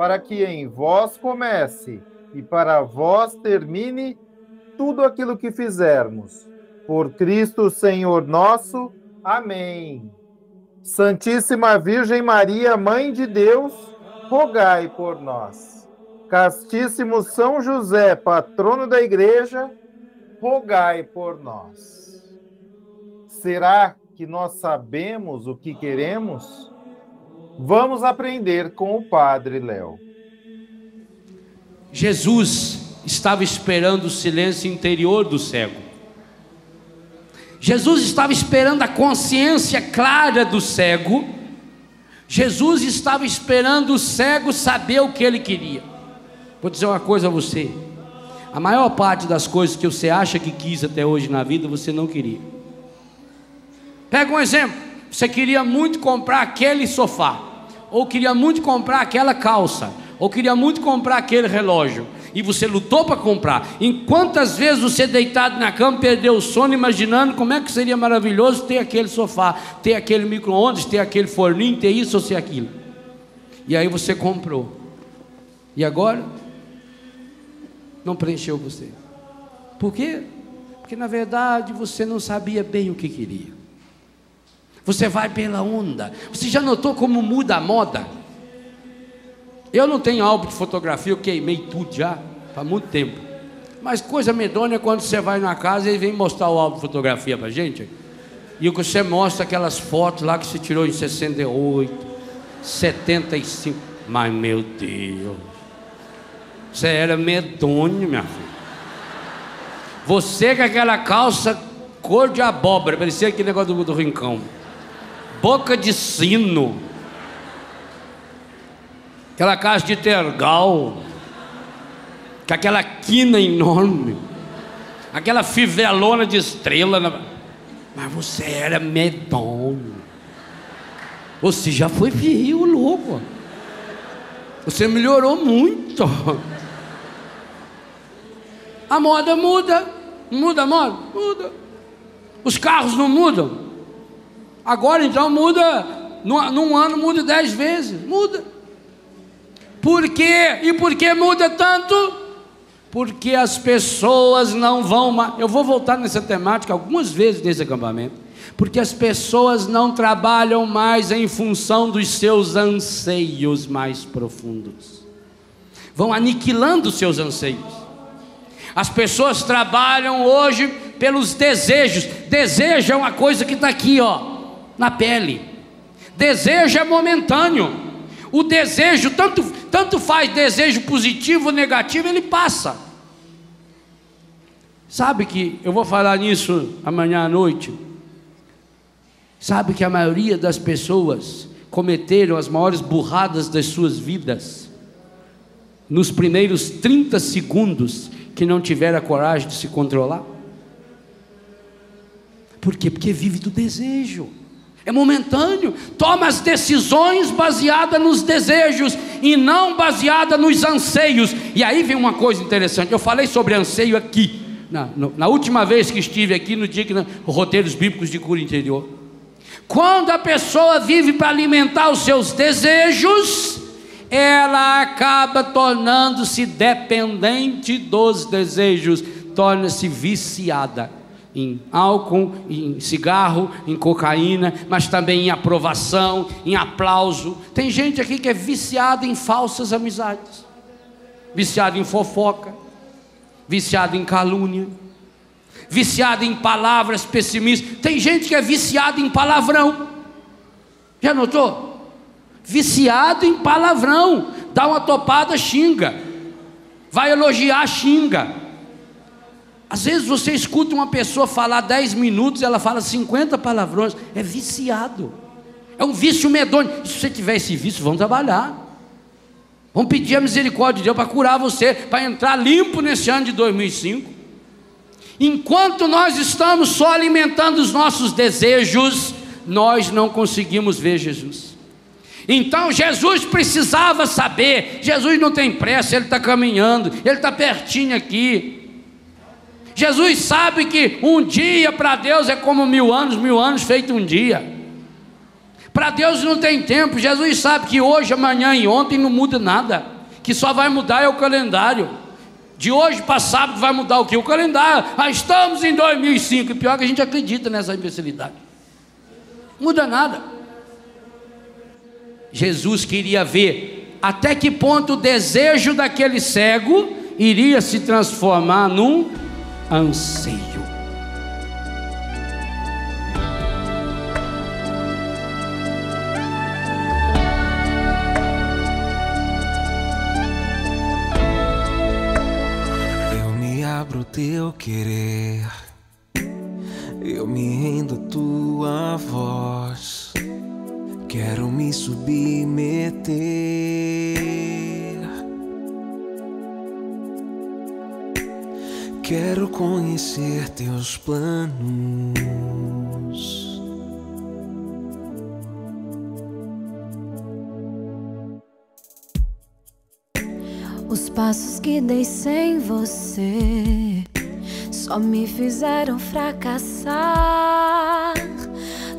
para que em vós comece e para vós termine tudo aquilo que fizermos. Por Cristo, Senhor nosso. Amém. Santíssima Virgem Maria, Mãe de Deus, rogai por nós. Castíssimo São José, patrono da Igreja, rogai por nós. Será que nós sabemos o que queremos? Vamos aprender com o Padre Léo. Jesus estava esperando o silêncio interior do cego. Jesus estava esperando a consciência clara do cego. Jesus estava esperando o cego saber o que ele queria. Vou dizer uma coisa a você: a maior parte das coisas que você acha que quis até hoje na vida, você não queria. Pega um exemplo: você queria muito comprar aquele sofá, ou queria muito comprar aquela calça, ou queria muito comprar aquele relógio e você lutou para comprar. Em quantas vezes você deitado na cama perdeu o sono imaginando como é que seria maravilhoso ter aquele sofá, ter aquele micro-ondas, ter aquele forninho, ter isso ou ser aquilo. E aí você comprou. E agora não preencheu você. Por quê? Porque na verdade você não sabia bem o que queria. Você vai pela onda. Você já notou como muda a moda? Eu não tenho álbum de fotografia, eu queimei tudo já, faz muito tempo. Mas coisa medonha é quando você vai na casa e vem mostrar o álbum de fotografia pra gente. E o que você mostra aquelas fotos lá que você tirou em 68, 75. Mas meu Deus, você era medonho, minha filha. Você com aquela calça cor de abóbora, parecia aquele negócio do, do rincão. Boca de sino aquela casa de tergal, com aquela quina enorme, aquela fivelona de estrela. Na... Mas você era medonho. Você já foi frio, louco. Você melhorou muito. A moda muda. Muda a moda? Muda. Os carros não mudam. Agora então muda. Num ano muda dez vezes. Muda. Por quê? E por que muda tanto? Porque as pessoas não vão mais. Eu vou voltar nessa temática algumas vezes nesse acampamento. Porque as pessoas não trabalham mais em função dos seus anseios mais profundos. Vão aniquilando seus anseios. As pessoas trabalham hoje pelos desejos. Desejo é uma coisa que está aqui, ó, na pele. Desejo é momentâneo. O desejo, tanto, tanto faz desejo positivo ou negativo, ele passa. Sabe que eu vou falar nisso amanhã à noite. Sabe que a maioria das pessoas cometeram as maiores burradas das suas vidas nos primeiros 30 segundos que não tiveram a coragem de se controlar? Por quê? Porque vive do desejo é momentâneo. Toma as decisões baseadas nos desejos e não baseada nos anseios. E aí vem uma coisa interessante. Eu falei sobre anseio aqui, na, na última vez que estive aqui, no dia que na, roteiros bíblicos de cura interior. Quando a pessoa vive para alimentar os seus desejos, ela acaba tornando-se dependente dos desejos, torna-se viciada em álcool, em cigarro, em cocaína, mas também em aprovação, em aplauso. Tem gente aqui que é viciada em falsas amizades, viciada em fofoca, viciada em calúnia, viciado em palavras pessimistas. Tem gente que é viciado em palavrão. Já notou? Viciado em palavrão. Dá uma topada, xinga. Vai elogiar, xinga. Às vezes você escuta uma pessoa falar 10 minutos, ela fala 50 palavrões. É viciado. É um vício medonho. Se você tiver esse vício, vão trabalhar. Vamos pedir a misericórdia de Deus para curar você, para entrar limpo nesse ano de 2005. Enquanto nós estamos só alimentando os nossos desejos, nós não conseguimos ver Jesus. Então Jesus precisava saber: Jesus não tem pressa, ele está caminhando, ele está pertinho aqui. Jesus sabe que um dia para Deus é como mil anos, mil anos feito um dia. Para Deus não tem tempo. Jesus sabe que hoje, amanhã e ontem não muda nada. Que só vai mudar é o calendário. De hoje para sábado vai mudar o que? O calendário. Ah, estamos em 2005. E pior que a gente acredita nessa imbecilidade. Muda nada. Jesus queria ver até que ponto o desejo daquele cego iria se transformar num anseio. Sem você só me fizeram fracassar.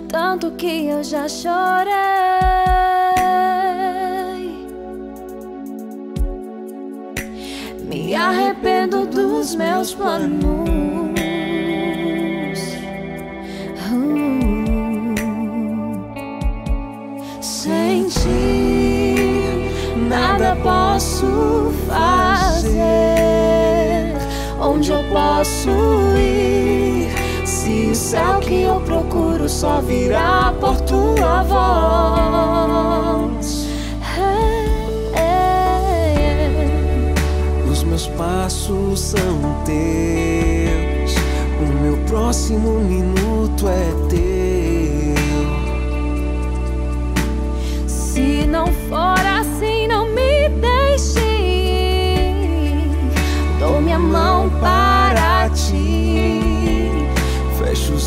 Tanto que eu já chorei. Me arrependo dos meus planos. Posso ir? Se o céu que eu procuro só virá por tua voz. Os meus passos são teus, o meu próximo minuto é teu.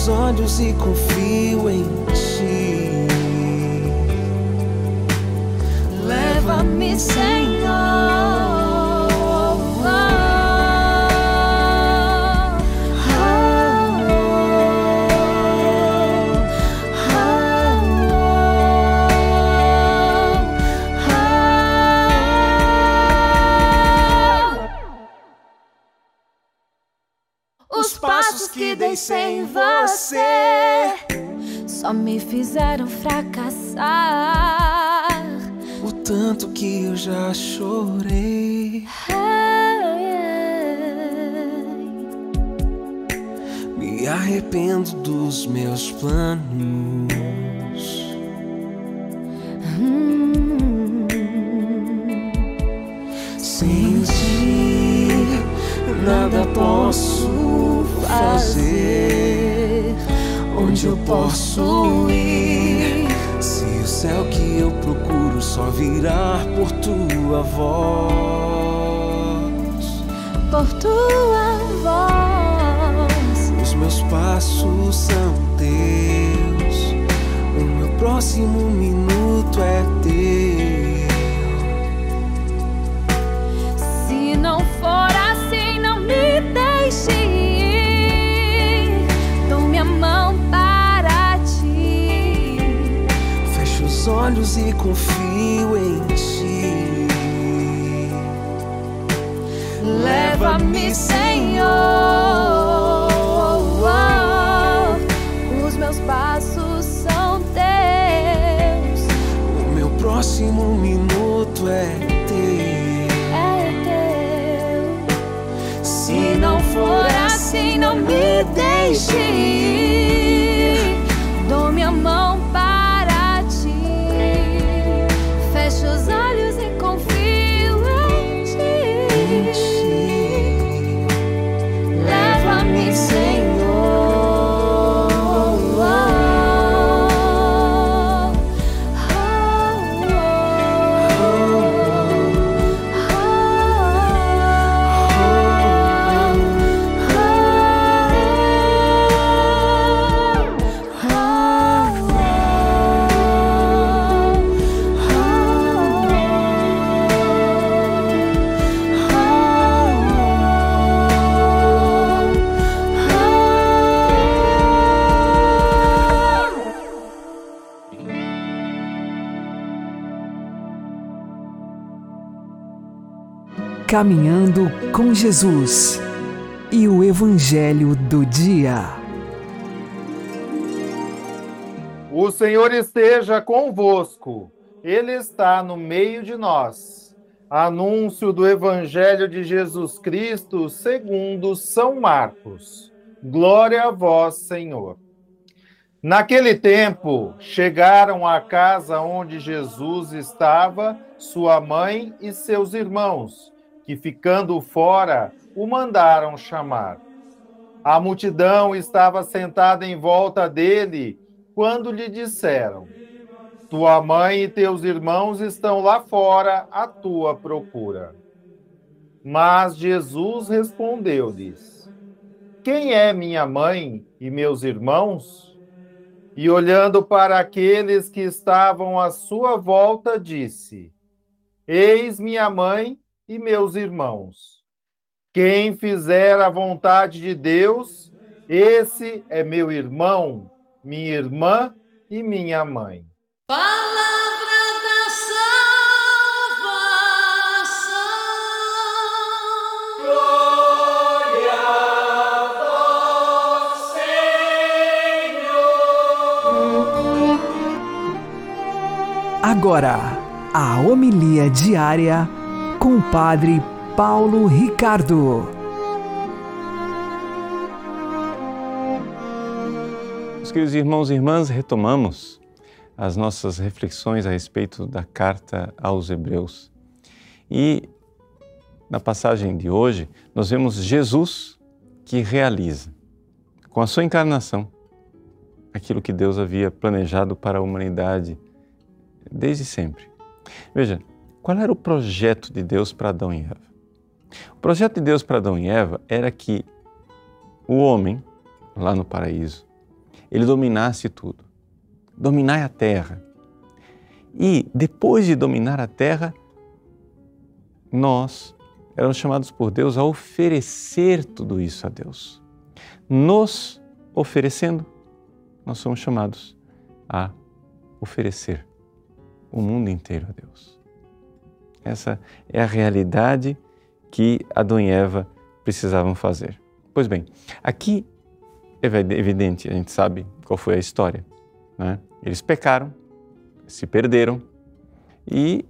Os olhos e confio em ti. Leva-me, Senhor. que dei sem você só me fizeram fracassar. O tanto que eu já chorei. Me arrependo dos meus planos. Hum. Sem ti, nada posso fazer? Onde eu posso ir? Se o céu que eu procuro só virá por tua voz, por tua voz, os meus passos são teus, o meu próximo minuto é teu. Olhos e confio em ti. Leva-me, Senhor. Os meus passos são teus. O meu próximo minuto é teu. É teu. Se não for assim, não me desistir. Caminhando com Jesus e o Evangelho do Dia. O Senhor esteja convosco, Ele está no meio de nós. Anúncio do Evangelho de Jesus Cristo segundo São Marcos. Glória a vós, Senhor. Naquele tempo, chegaram à casa onde Jesus estava, sua mãe e seus irmãos, que ficando fora, o mandaram chamar. A multidão estava sentada em volta dele quando lhe disseram: Tua mãe e teus irmãos estão lá fora à tua procura. Mas Jesus respondeu-lhes: Quem é minha mãe e meus irmãos? E olhando para aqueles que estavam à sua volta, disse: Eis minha mãe e meus irmãos. Quem fizer a vontade de Deus, esse é meu irmão, minha irmã e minha mãe. Palavra da salvação. Agora, a homilia diária com o Padre Paulo Ricardo. Meus queridos irmãos e irmãs, retomamos as nossas reflexões a respeito da carta aos Hebreus. E na passagem de hoje, nós vemos Jesus que realiza, com a sua encarnação, aquilo que Deus havia planejado para a humanidade desde sempre. Veja, qual era o projeto de Deus para Adão e Eva? O projeto de Deus para Adão e Eva era que o homem, lá no paraíso, ele dominasse tudo, dominar a terra. E depois de dominar a terra, nós éramos chamados por Deus a oferecer tudo isso a Deus. Nos oferecendo, nós somos chamados a oferecer o mundo inteiro a Deus. Essa é a realidade que Adão e Eva precisavam fazer. Pois bem, aqui é evidente, a gente sabe qual foi a história. Né? Eles pecaram, se perderam e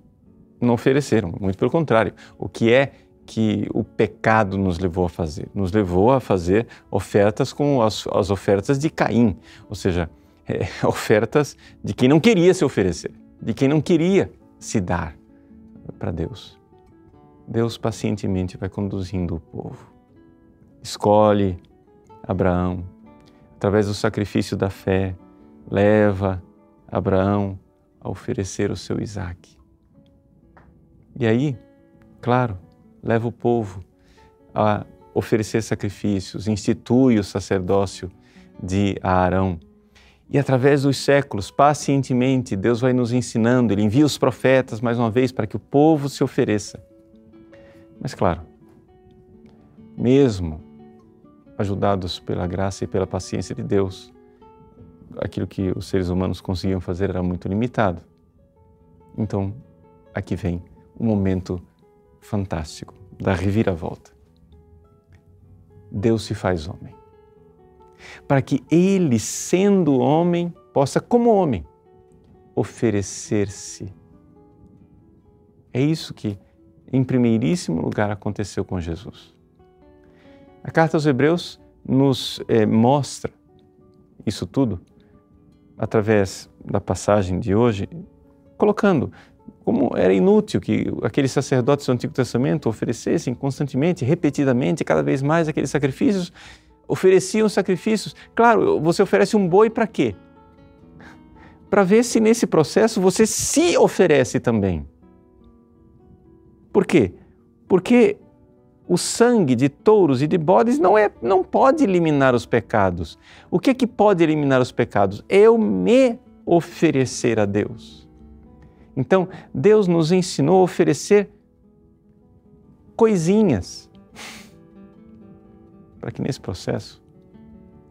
não ofereceram. Muito pelo contrário. O que é que o pecado nos levou a fazer? Nos levou a fazer ofertas como as, as ofertas de Caim, ou seja, é, ofertas de quem não queria se oferecer de quem não queria se dar para Deus. Deus pacientemente vai conduzindo o povo. Escolhe Abraão, através do sacrifício da fé, leva Abraão a oferecer o seu Isaac. E aí, claro, leva o povo a oferecer sacrifícios, institui o sacerdócio de Arão e através dos séculos, pacientemente, Deus vai nos ensinando, Ele envia os profetas mais uma vez para que o povo se ofereça. Mas, claro, mesmo ajudados pela graça e pela paciência de Deus, aquilo que os seres humanos conseguiam fazer era muito limitado. Então, aqui vem o um momento fantástico da reviravolta. Deus se faz homem para que ele, sendo homem, possa, como homem, oferecer-se. É isso que, em primeiríssimo lugar, aconteceu com Jesus. A carta aos Hebreus nos é, mostra isso tudo através da passagem de hoje, colocando como era inútil que aqueles sacerdotes do Antigo Testamento oferecessem constantemente, repetidamente, cada vez mais aqueles sacrifícios, ofereciam sacrifícios. Claro, você oferece um boi para quê? Para ver se nesse processo você se oferece também. Por quê? Porque o sangue de touros e de bodes não, é, não pode eliminar os pecados. O que é que pode eliminar os pecados? Eu me oferecer a Deus. Então, Deus nos ensinou a oferecer coisinhas para que nesse processo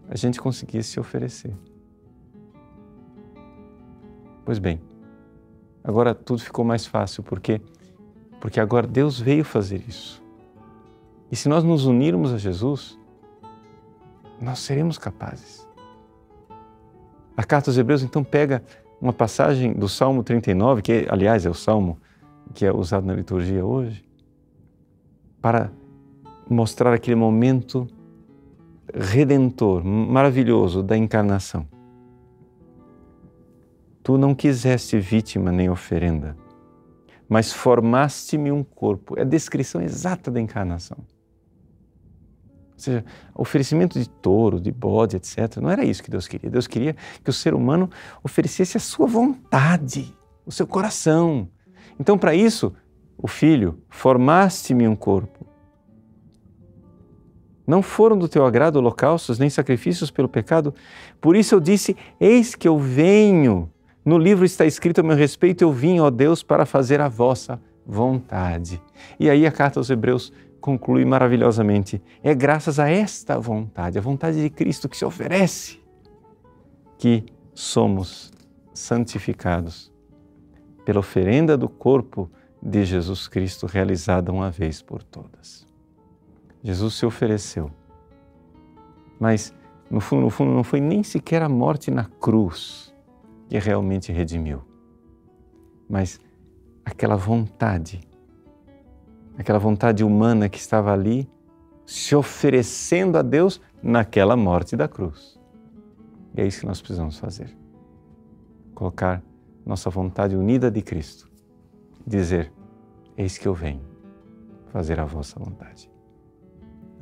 a gente conseguisse se oferecer. Pois bem, agora tudo ficou mais fácil, porque porque agora Deus veio fazer isso. E se nós nos unirmos a Jesus, nós seremos capazes. A carta aos Hebreus então pega uma passagem do Salmo 39, que aliás é o salmo que é usado na liturgia hoje, para mostrar aquele momento redentor, maravilhoso da encarnação. Tu não quiseste vítima nem oferenda, mas formaste-me um corpo. É a descrição exata da encarnação. Ou seja, oferecimento de touro, de bode, etc. Não era isso que Deus queria. Deus queria que o ser humano oferecesse a sua vontade, o seu coração. Então, para isso, o Filho, formaste-me um corpo. Não foram do teu agrado holocaustos nem sacrifícios pelo pecado. Por isso eu disse: Eis que eu venho. No livro está escrito a meu respeito: Eu vim, ó Deus, para fazer a vossa vontade. E aí a carta aos Hebreus conclui maravilhosamente: É graças a esta vontade, a vontade de Cristo que se oferece, que somos santificados pela oferenda do corpo de Jesus Cristo realizada uma vez por todas. Jesus se ofereceu. Mas, no fundo, no fundo, não foi nem sequer a morte na cruz que realmente redimiu, mas aquela vontade, aquela vontade humana que estava ali se oferecendo a Deus naquela morte da cruz. E é isso que nós precisamos fazer. Colocar nossa vontade unida de Cristo. Dizer: Eis que eu venho fazer a vossa vontade.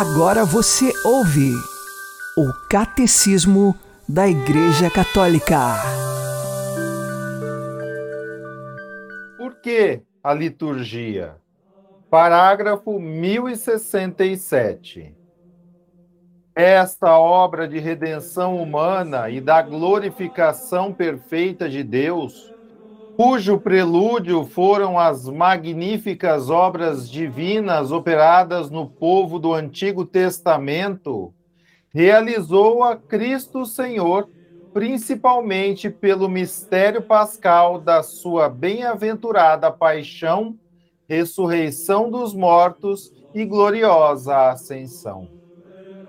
Agora você ouve o Catecismo da Igreja Católica. Por que a liturgia? Parágrafo 1067. Esta obra de redenção humana e da glorificação perfeita de Deus, cujo prelúdio foram as magníficas obras divinas operadas no povo do Antigo Testamento, realizou a Cristo Senhor, principalmente pelo mistério pascal da sua bem-aventurada paixão, ressurreição dos mortos e gloriosa ascensão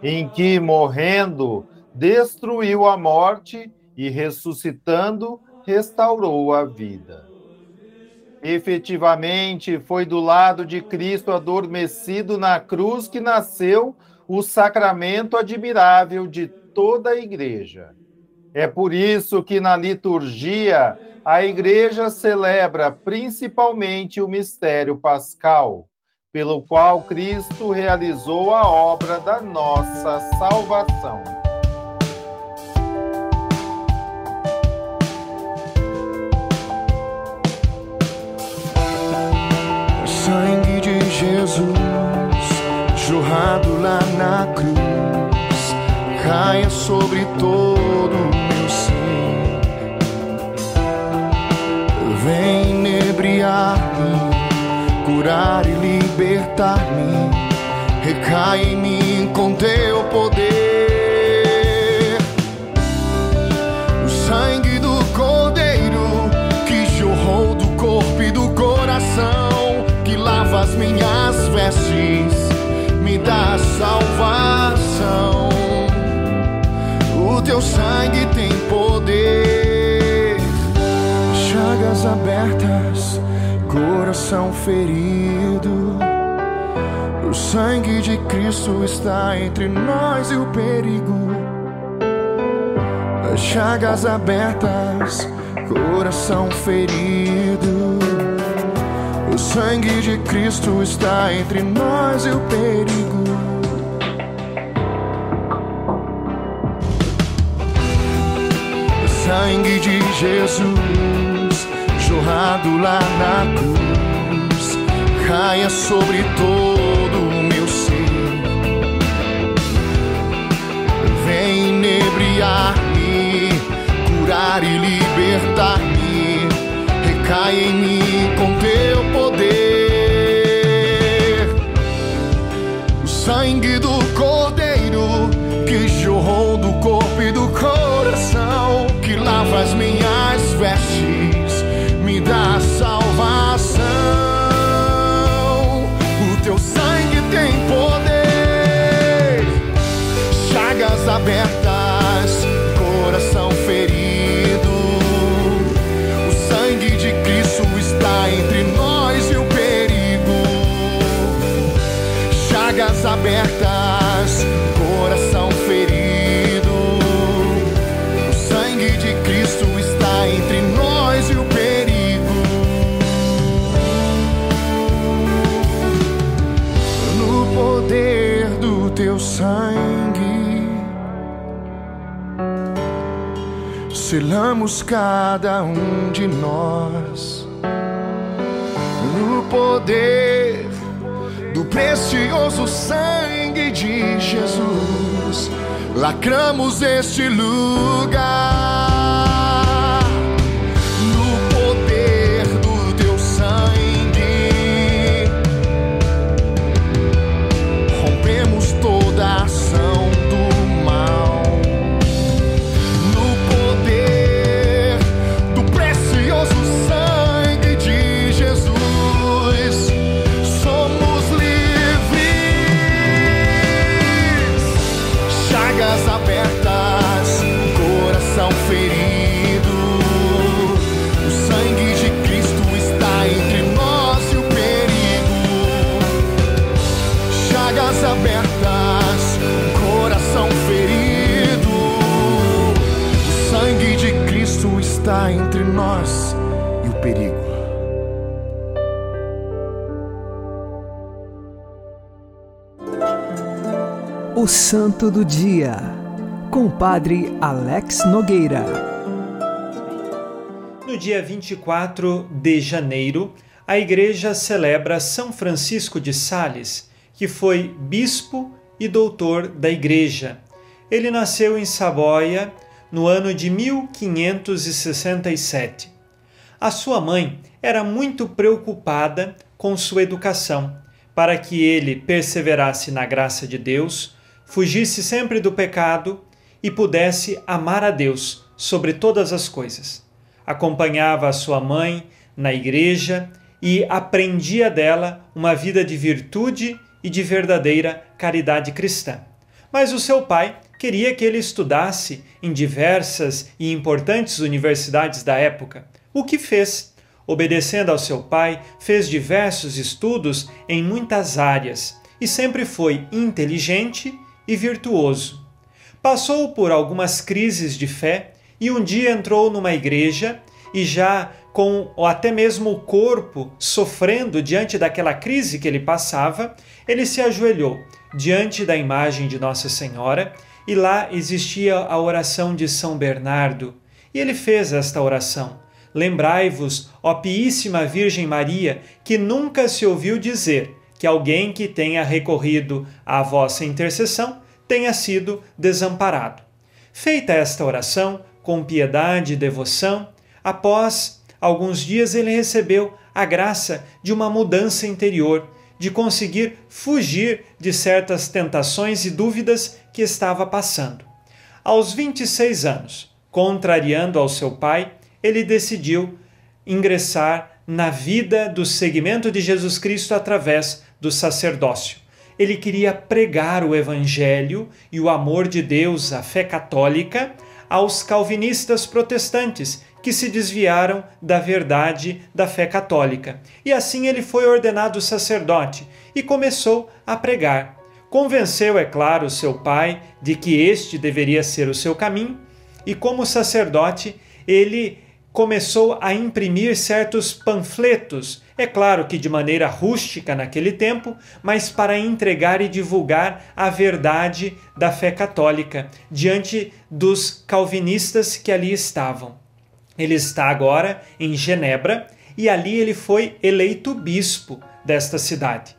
em que, morrendo, destruiu a morte e, ressuscitando, restaurou a vida. Efetivamente, foi do lado de Cristo adormecido na cruz que nasceu o sacramento admirável de toda a Igreja. É por isso que na liturgia a Igreja celebra principalmente o mistério pascal pelo qual Cristo realizou a obra da nossa salvação. Sangue de Jesus jorrado lá na cruz caia sobre todo o meu ser. Vem inebriar-me curar e libertar-me. Recai em mim com teu poder. O sangue do Cordeiro que jorrou do corpo e do coração, lava as minhas vestes, me dá salvação. O teu sangue tem poder, chagas abertas coração ferido. O sangue de Cristo está entre nós e o perigo. As chagas abertas, coração ferido. O sangue de Cristo está entre nós e o perigo. O sangue de Jesus jorrado lá na cruz caia sobre todo o meu ser. Vem inebriar-me, curar e libertar-me. Recai em mim com teu poder. O sangue do Cordeiro selamos cada um de nós. No poder do precioso sangue de Jesus, lacramos este lugar. Santo do Dia, com o Padre Alex Nogueira. No dia 24 de janeiro, a Igreja celebra São Francisco de Sales, que foi bispo e doutor da Igreja. Ele nasceu em Saboia no ano de 1567. A sua mãe era muito preocupada com sua educação, para que ele perseverasse na graça de Deus, fugisse sempre do pecado e pudesse amar a Deus sobre todas as coisas. Acompanhava a sua mãe na igreja e aprendia dela uma vida de virtude e de verdadeira caridade cristã. Mas o seu pai queria que ele estudasse em diversas e importantes universidades da época, o que fez obedecendo ao seu pai, fez diversos estudos em muitas áreas e sempre foi inteligente e virtuoso. Passou por algumas crises de fé e um dia entrou numa igreja e já com até mesmo o corpo sofrendo diante daquela crise que ele passava, ele se ajoelhou diante da imagem de Nossa Senhora e lá existia a oração de São Bernardo. E ele fez esta oração: Lembrai-vos, ó Piíssima Virgem Maria, que nunca se ouviu dizer que alguém que tenha recorrido à vossa intercessão tenha sido desamparado. Feita esta oração, com piedade e devoção, após alguns dias ele recebeu a graça de uma mudança interior, de conseguir fugir de certas tentações e dúvidas que estava passando. Aos 26 anos, contrariando ao seu pai, ele decidiu ingressar na vida do segmento de Jesus Cristo através do sacerdócio. Ele queria pregar o evangelho e o amor de Deus, a fé católica, aos calvinistas protestantes que se desviaram da verdade da fé católica. E assim ele foi ordenado sacerdote e começou a pregar. Convenceu, é claro, seu pai de que este deveria ser o seu caminho, e como sacerdote, ele começou a imprimir certos panfletos, é claro que de maneira rústica naquele tempo, mas para entregar e divulgar a verdade da fé católica diante dos calvinistas que ali estavam. Ele está agora em Genebra e ali ele foi eleito bispo desta cidade.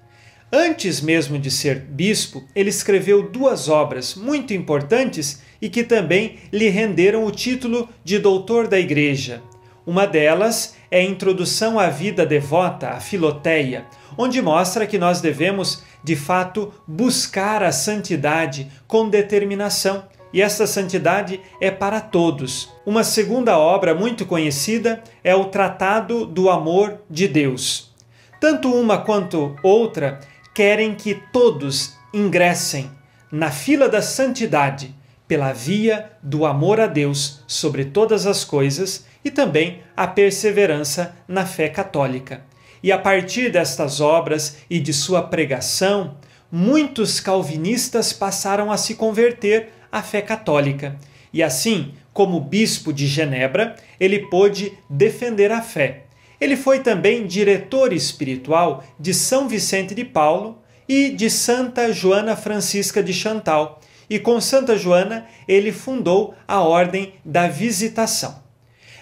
Antes mesmo de ser bispo, ele escreveu duas obras muito importantes e que também lhe renderam o título de doutor da Igreja. Uma delas é Introdução à Vida Devota, a Filoteia, onde mostra que nós devemos, de fato, buscar a santidade com determinação. E essa santidade é para todos. Uma segunda obra muito conhecida é o Tratado do Amor de Deus. Tanto uma quanto outra querem que todos ingressem na fila da santidade pela via do amor a Deus sobre todas as coisas e também a perseverança na fé católica. E a partir destas obras e de sua pregação, muitos calvinistas passaram a se converter à fé católica. E assim, como bispo de Genebra, ele pôde defender a fé. Ele foi também diretor espiritual de São Vicente de Paulo e de Santa Joana Francisca de Chantal, e com Santa Joana ele fundou a Ordem da Visitação.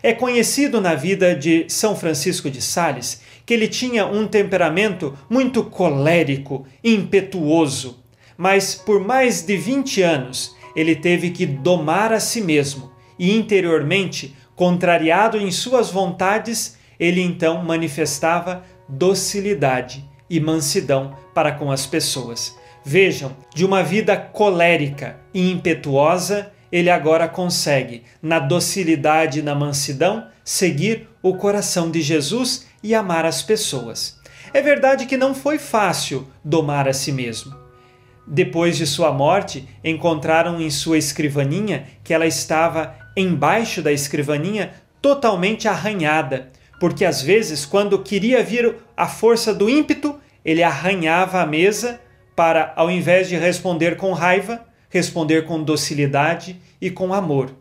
É conhecido na vida de São Francisco de Sales que ele tinha um temperamento muito colérico, impetuoso, mas por mais de 20 anos ele teve que domar a si mesmo e interiormente, contrariado em suas vontades, ele então manifestava docilidade e mansidão para com as pessoas. Vejam, de uma vida colérica e impetuosa, ele agora consegue, na docilidade e na mansidão, seguir o coração de Jesus e amar as pessoas. É verdade que não foi fácil domar a si mesmo. Depois de sua morte, encontraram em sua escrivaninha que ela estava embaixo da escrivaninha totalmente arranhada, porque às vezes, quando queria vir a força do ímpeto, ele arranhava a mesa para, ao invés de responder com raiva, responder com docilidade e com amor.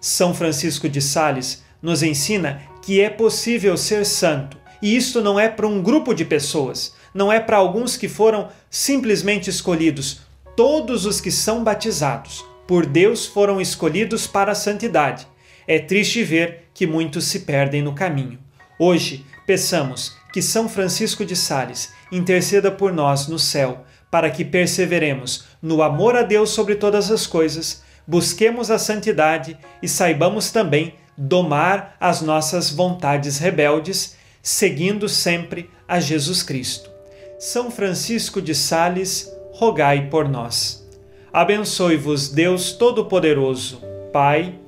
São Francisco de Sales nos ensina que é possível ser santo, e isto não é para um grupo de pessoas, não é para alguns que foram simplesmente escolhidos. Todos os que são batizados por Deus foram escolhidos para a santidade. É triste ver que muitos se perdem no caminho. Hoje, peçamos que São Francisco de Sales interceda por nós no céu, para que perseveremos no amor a Deus sobre todas as coisas, busquemos a santidade e saibamos também domar as nossas vontades rebeldes, seguindo sempre a Jesus Cristo. São Francisco de Sales, rogai por nós. Abençoe-vos Deus Todo-Poderoso, Pai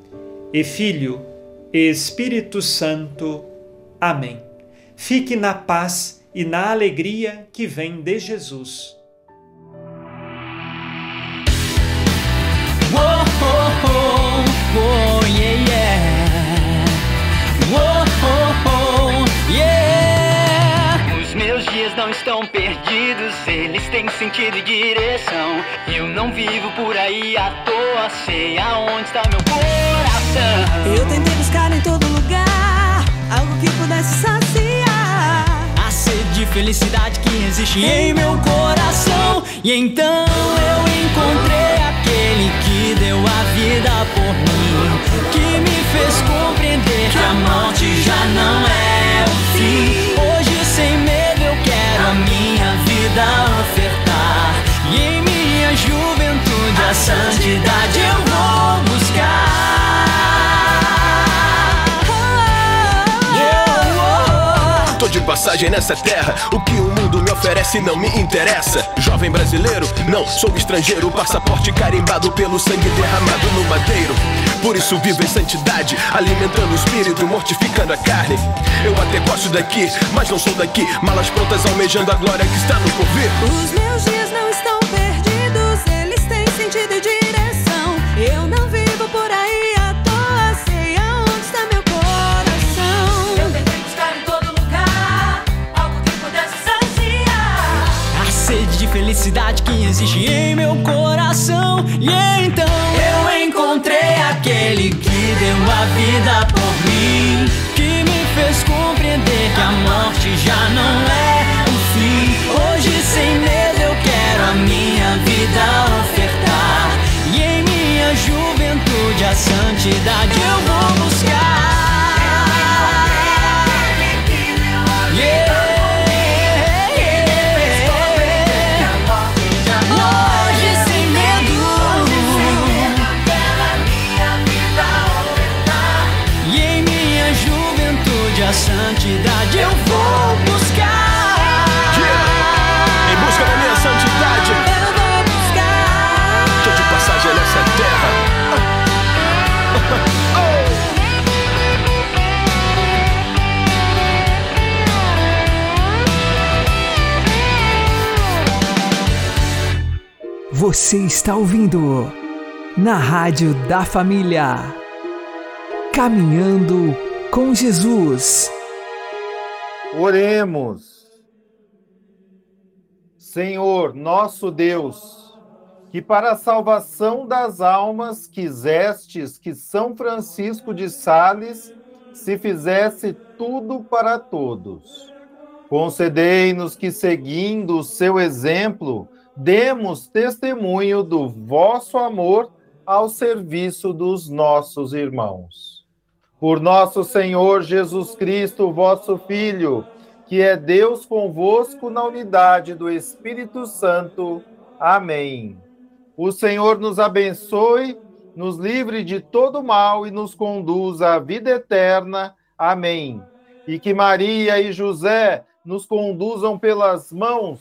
e Filho e Espírito Santo. Amém. Fique na paz e na alegria que vem de Jesus. Não estão perdidos, eles têm sentido e direção. Eu não vivo por aí à toa, sei aonde está meu coração. Eu tentei buscar em todo lugar algo que pudesse saciar A sede de felicidade que existe em meu coração. E então eu encontrei aquele que deu a vida por mim, que me fez compreender que a morte já não é o fim. Hoje, sem vida ofertar. E em minha juventude, a santidade eu vou buscar. Tô de passagem nessa terra, o que o mundo oferece não me interessa. Jovem brasileiro, não sou estrangeiro, passaporte carimbado pelo sangue derramado no madeiro. Por isso vivo em santidade, alimentando o espírito, mortificando a carne. Eu até gosto daqui, mas não sou daqui. Malas prontas almejando a glória que está no porvir. Os meus dias não estão perdidos, eles têm sentido e Você está ouvindo na Rádio da Família. Caminhando com Jesus. Oremos. Senhor, nosso Deus, que para a salvação das almas quisestes que São Francisco de Sales se fizesse tudo para todos. Concedei-nos que, seguindo o seu exemplo, demos testemunho do vosso amor ao serviço dos nossos irmãos. Por nosso Senhor Jesus Cristo, vosso Filho, que é Deus convosco na unidade do Espírito Santo. Amém. O Senhor nos abençoe, nos livre de todo mal e nos conduza à vida eterna. Amém. E que Maria e José nos conduzam pelas mãos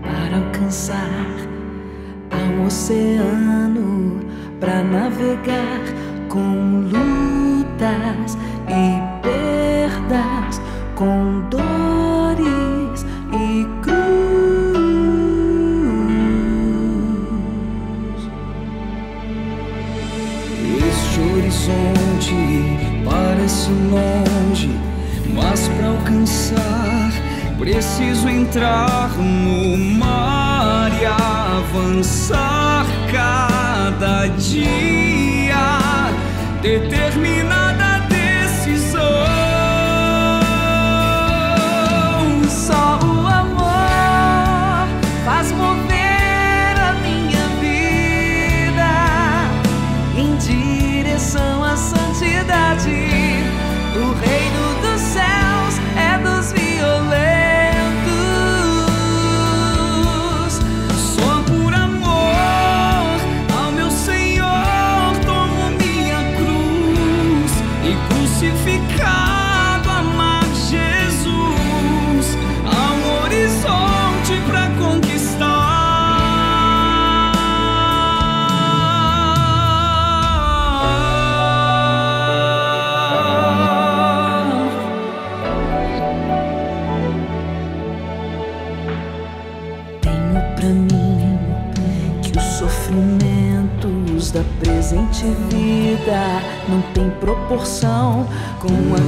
Para alcançar, há um oceano para navegar com lutas com a